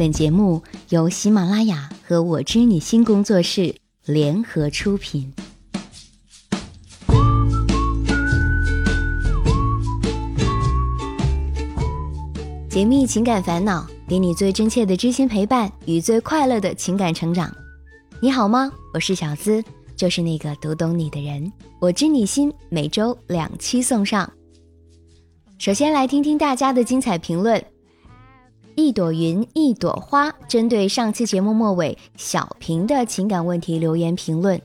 本节目由喜马拉雅和我知你心工作室联合出品。解密情感烦恼，给你最真切的知心陪伴与最快乐的情感成长。你好吗？我是小资，就是那个读懂你的人。我知你心，每周两期送上。首先来听听大家的精彩评论。一朵云，一朵花，针对上期节目末尾小平的情感问题留言评论，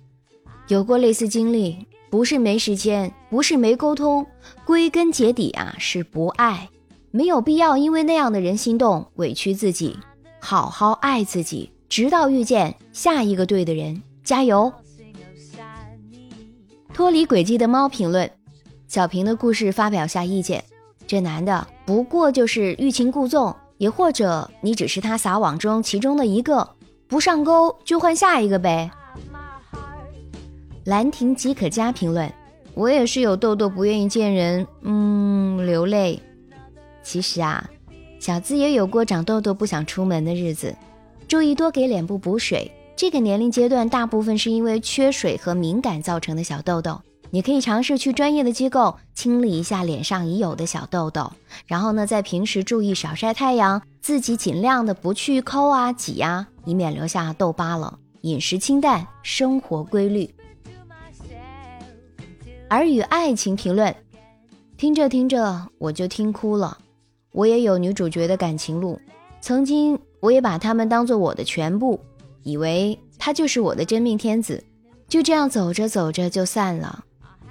有过类似经历，不是没时间，不是没沟通，归根结底啊是不爱。没有必要因为那样的人心动，委屈自己，好好爱自己，直到遇见下一个对的人。加油！脱离轨迹的猫评论：小平的故事发表下意见。这男的不过就是欲擒故纵，也或者你只是他撒网中其中的一个，不上钩就换下一个呗。兰亭即可加评论：我也是有痘痘，不愿意见人，嗯，流泪。其实啊，小资也有过长痘痘不想出门的日子，注意多给脸部补水。这个年龄阶段大部分是因为缺水和敏感造成的小痘痘，你可以尝试去专业的机构清理一下脸上已有的小痘痘，然后呢，在平时注意少晒太阳，自己尽量的不去抠啊挤啊，以免留下痘疤了。饮食清淡，生活规律。而与爱情评论，听着听着我就听哭了。我也有女主角的感情路，曾经我也把他们当做我的全部，以为他就是我的真命天子，就这样走着走着就散了。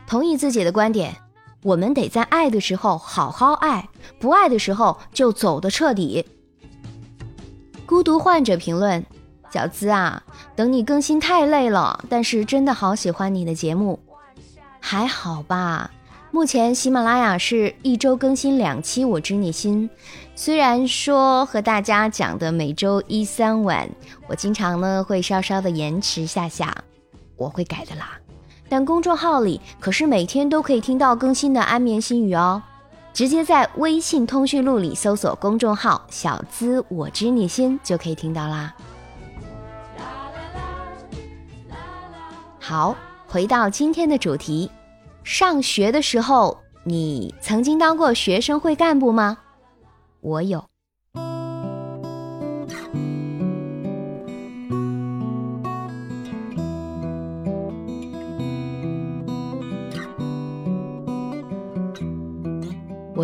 同意自己的观点，我们得在爱的时候好好爱，不爱的时候就走得彻底。孤独患者评论：小资啊，等你更新太累了，但是真的好喜欢你的节目，还好吧？目前喜马拉雅是一周更新两期，我知你心。虽然说和大家讲的每周一三晚，我经常呢会稍稍的延迟下下，我会改的啦。但公众号里可是每天都可以听到更新的安眠心语哦。直接在微信通讯录里搜索公众号“小资我知你心”就可以听到啦。好，回到今天的主题。上学的时候，你曾经当过学生会干部吗？我有。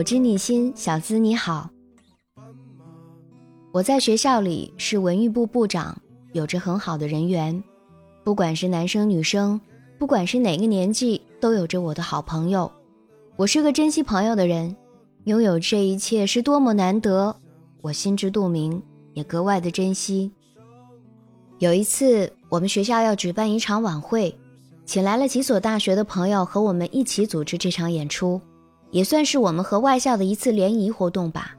我知你心，小资你好。我在学校里是文艺部部长，有着很好的人缘，不管是男生女生，不管是哪个年纪。都有着我的好朋友，我是个珍惜朋友的人，拥有这一切是多么难得，我心知肚明，也格外的珍惜。有一次，我们学校要举办一场晚会，请来了几所大学的朋友和我们一起组织这场演出，也算是我们和外校的一次联谊活动吧。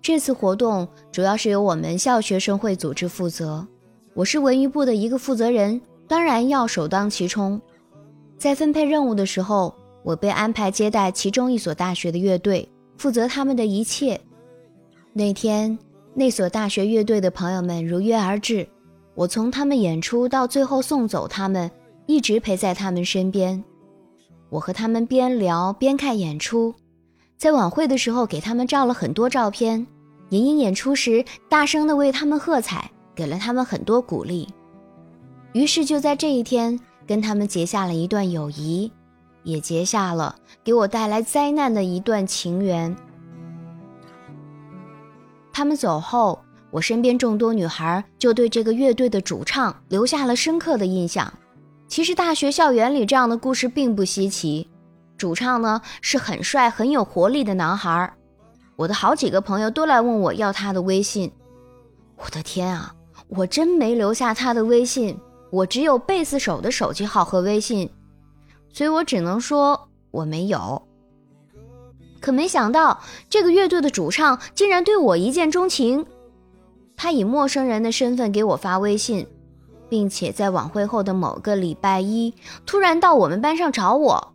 这次活动主要是由我们校学生会组织负责，我是文娱部的一个负责人，当然要首当其冲。在分配任务的时候，我被安排接待其中一所大学的乐队，负责他们的一切。那天，那所大学乐队的朋友们如约而至，我从他们演出到最后送走他们，一直陪在他们身边。我和他们边聊边看演出，在晚会的时候给他们照了很多照片，莹莹演出时大声地为他们喝彩，给了他们很多鼓励。于是就在这一天。跟他们结下了一段友谊，也结下了给我带来灾难的一段情缘。他们走后，我身边众多女孩就对这个乐队的主唱留下了深刻的印象。其实大学校园里这样的故事并不稀奇。主唱呢是很帅、很有活力的男孩，我的好几个朋友都来问我要他的微信。我的天啊，我真没留下他的微信。我只有贝斯手的手机号和微信，所以我只能说我没有。可没想到，这个乐队的主唱竟然对我一见钟情，他以陌生人的身份给我发微信，并且在晚会后的某个礼拜一，突然到我们班上找我。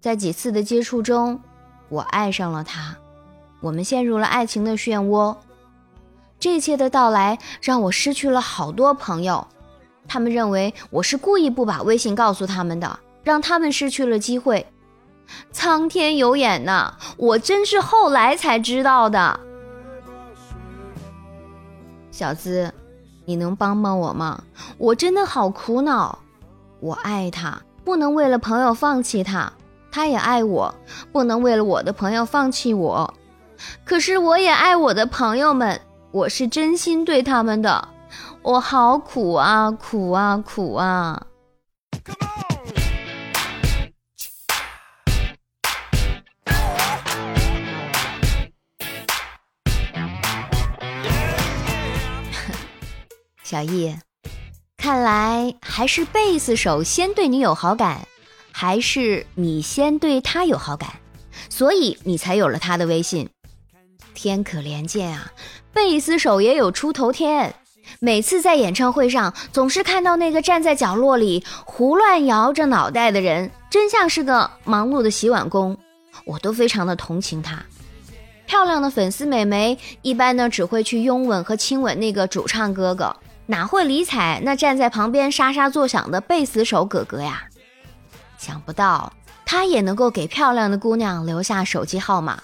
在几次的接触中，我爱上了他，我们陷入了爱情的漩涡。这一切的到来让我失去了好多朋友，他们认为我是故意不把微信告诉他们的，让他们失去了机会。苍天有眼呐，我真是后来才知道的。小资，你能帮帮我吗？我真的好苦恼。我爱他，不能为了朋友放弃他；他也爱我，不能为了我的朋友放弃我。可是我也爱我的朋友们，我是真心对他们的。我好苦啊，苦啊，苦啊！小易，看来还是贝斯手先对你有好感，还是你先对他有好感，所以你才有了他的微信。天可怜见啊，贝斯手也有出头天。每次在演唱会上，总是看到那个站在角落里胡乱摇着脑袋的人，真像是个忙碌的洗碗工，我都非常的同情他。漂亮的粉丝美眉一般呢，只会去拥吻和亲吻那个主唱哥哥。哪会理睬那站在旁边沙沙作响的贝斯手哥哥呀？想不到他也能够给漂亮的姑娘留下手机号码。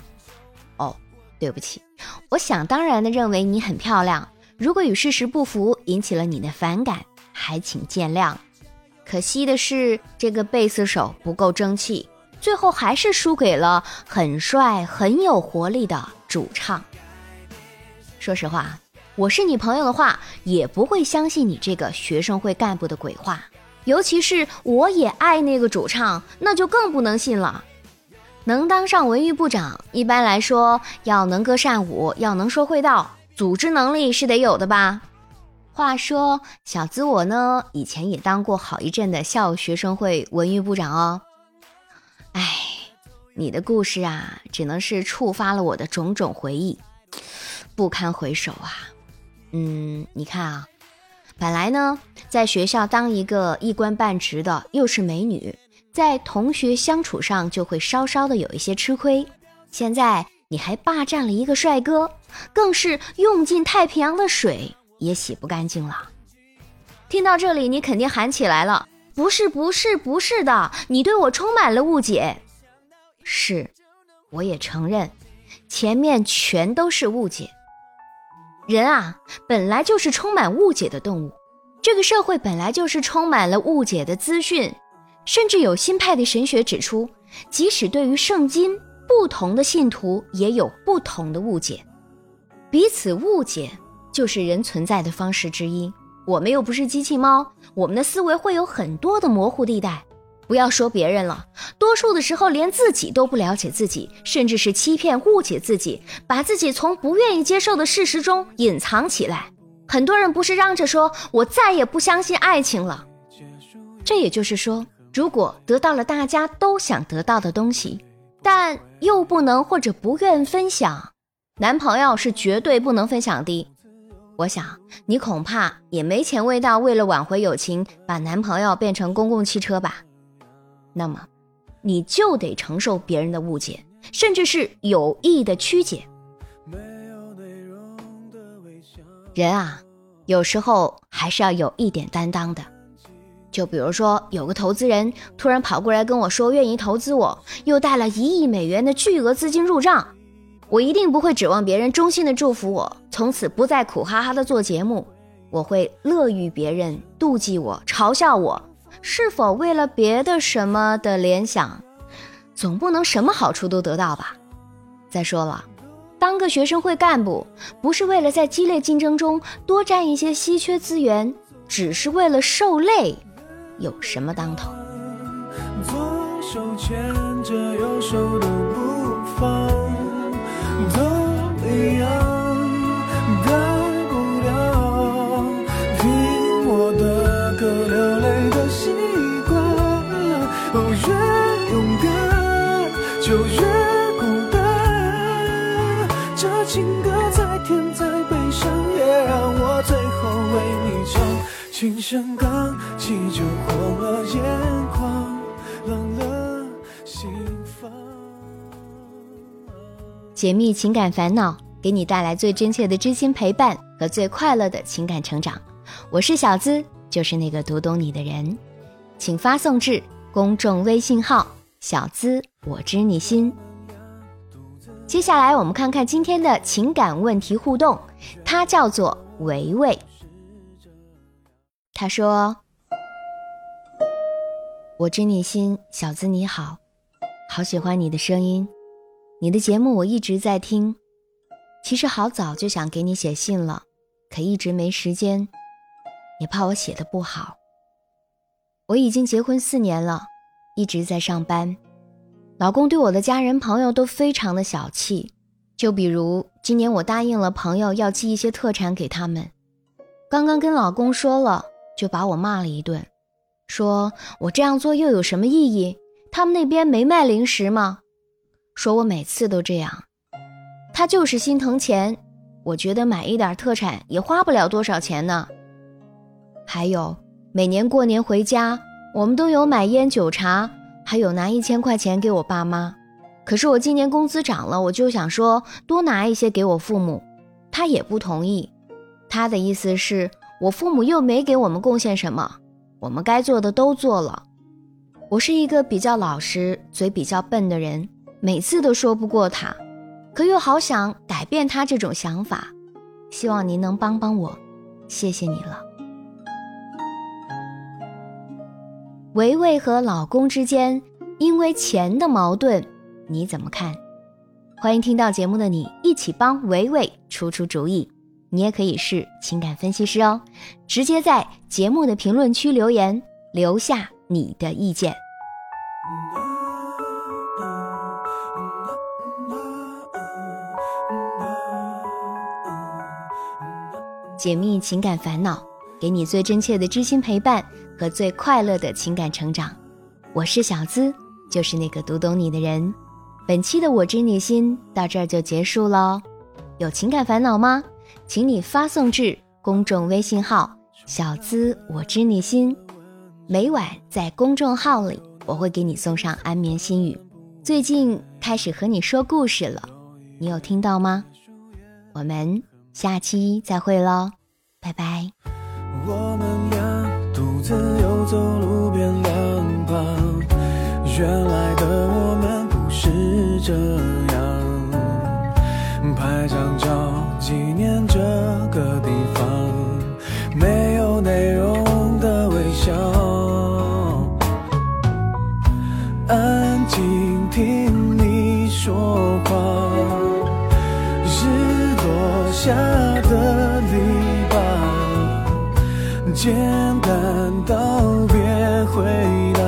哦，对不起，我想当然的认为你很漂亮。如果与事实不符，引起了你的反感，还请见谅。可惜的是，这个贝斯手不够争气，最后还是输给了很帅、很有活力的主唱。说实话。我是你朋友的话，也不会相信你这个学生会干部的鬼话。尤其是我也爱那个主唱，那就更不能信了。能当上文娱部长，一般来说要能歌善舞，要能说会道，组织能力是得有的吧？话说，小资我呢，以前也当过好一阵的校学生会文娱部长哦。哎，你的故事啊，只能是触发了我的种种回忆，不堪回首啊。嗯，你看啊，本来呢，在学校当一个一官半职的，又是美女，在同学相处上就会稍稍的有一些吃亏。现在你还霸占了一个帅哥，更是用尽太平洋的水也洗不干净了。听到这里，你肯定喊起来了：“不是，不是，不是的，你对我充满了误解。”是，我也承认，前面全都是误解。人啊，本来就是充满误解的动物。这个社会本来就是充满了误解的资讯，甚至有新派的神学指出，即使对于圣经，不同的信徒也有不同的误解。彼此误解就是人存在的方式之一。我们又不是机器猫，我们的思维会有很多的模糊地带。不要说别人了，多数的时候连自己都不了解自己，甚至是欺骗、误解自己，把自己从不愿意接受的事实中隐藏起来。很多人不是嚷着说“我再也不相信爱情了”，这也就是说，如果得到了大家都想得到的东西，但又不能或者不愿分享，男朋友是绝对不能分享的。我想你恐怕也没钱未到，为了挽回友情，把男朋友变成公共汽车吧。那么，你就得承受别人的误解，甚至是有意的曲解。人啊，有时候还是要有一点担当的。就比如说，有个投资人突然跑过来跟我说愿意投资我，又带了一亿美元的巨额资金入账，我一定不会指望别人衷心的祝福我，从此不再苦哈哈的做节目。我会乐于别人妒忌我、嘲笑我。是否为了别的什么的联想，总不能什么好处都得到吧？再说了，当个学生会干部，不是为了在激烈竞争中多占一些稀缺资源，只是为了受累，有什么当头？左手牵着右手的就越孤单。这情歌再甜再悲伤，也让我最后为你唱琴声刚起，就红了眼眶，冷了心房。解密情感烦恼，给你带来最真切的知心陪伴。和最快乐的情感成长。我是小资，就是那个读懂你的人，请发送至公众微信号“小资我知你心”。接下来我们看看今天的情感问题互动，它叫做维维。他说：“我知你心，小资你好，好喜欢你的声音，你的节目我一直在听。其实好早就想给你写信了，可一直没时间，也怕我写的不好。我已经结婚四年了，一直在上班。”老公对我的家人朋友都非常的小气，就比如今年我答应了朋友要寄一些特产给他们，刚刚跟老公说了，就把我骂了一顿，说我这样做又有什么意义？他们那边没卖零食吗？说我每次都这样，他就是心疼钱，我觉得买一点特产也花不了多少钱呢。还有每年过年回家，我们都有买烟酒茶。还有拿一千块钱给我爸妈，可是我今年工资涨了，我就想说多拿一些给我父母，他也不同意。他的意思是我父母又没给我们贡献什么，我们该做的都做了。我是一个比较老实、嘴比较笨的人，每次都说不过他，可又好想改变他这种想法，希望您能帮帮我，谢谢你了。维维和老公之间因为钱的矛盾，你怎么看？欢迎听到节目的你一起帮维维出出主意。你也可以是情感分析师哦，直接在节目的评论区留言，留下你的意见。解密情感烦恼，给你最真切的知心陪伴。和最快乐的情感成长，我是小资，就是那个读懂你的人。本期的我知你心到这儿就结束喽。有情感烦恼吗？请你发送至公众微信号“小资我知你心”。每晚在公众号里，我会给你送上安眠心语。最近开始和你说故事了，你有听到吗？我们下期再会喽，拜拜。我们俩独自游走路边两旁，原来的我们不是这样。拍张照纪念这个地方，没有内容的微笑。安静听你说话，日落下简单。道别回答，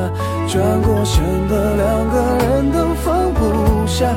转过身的两个人都放不下，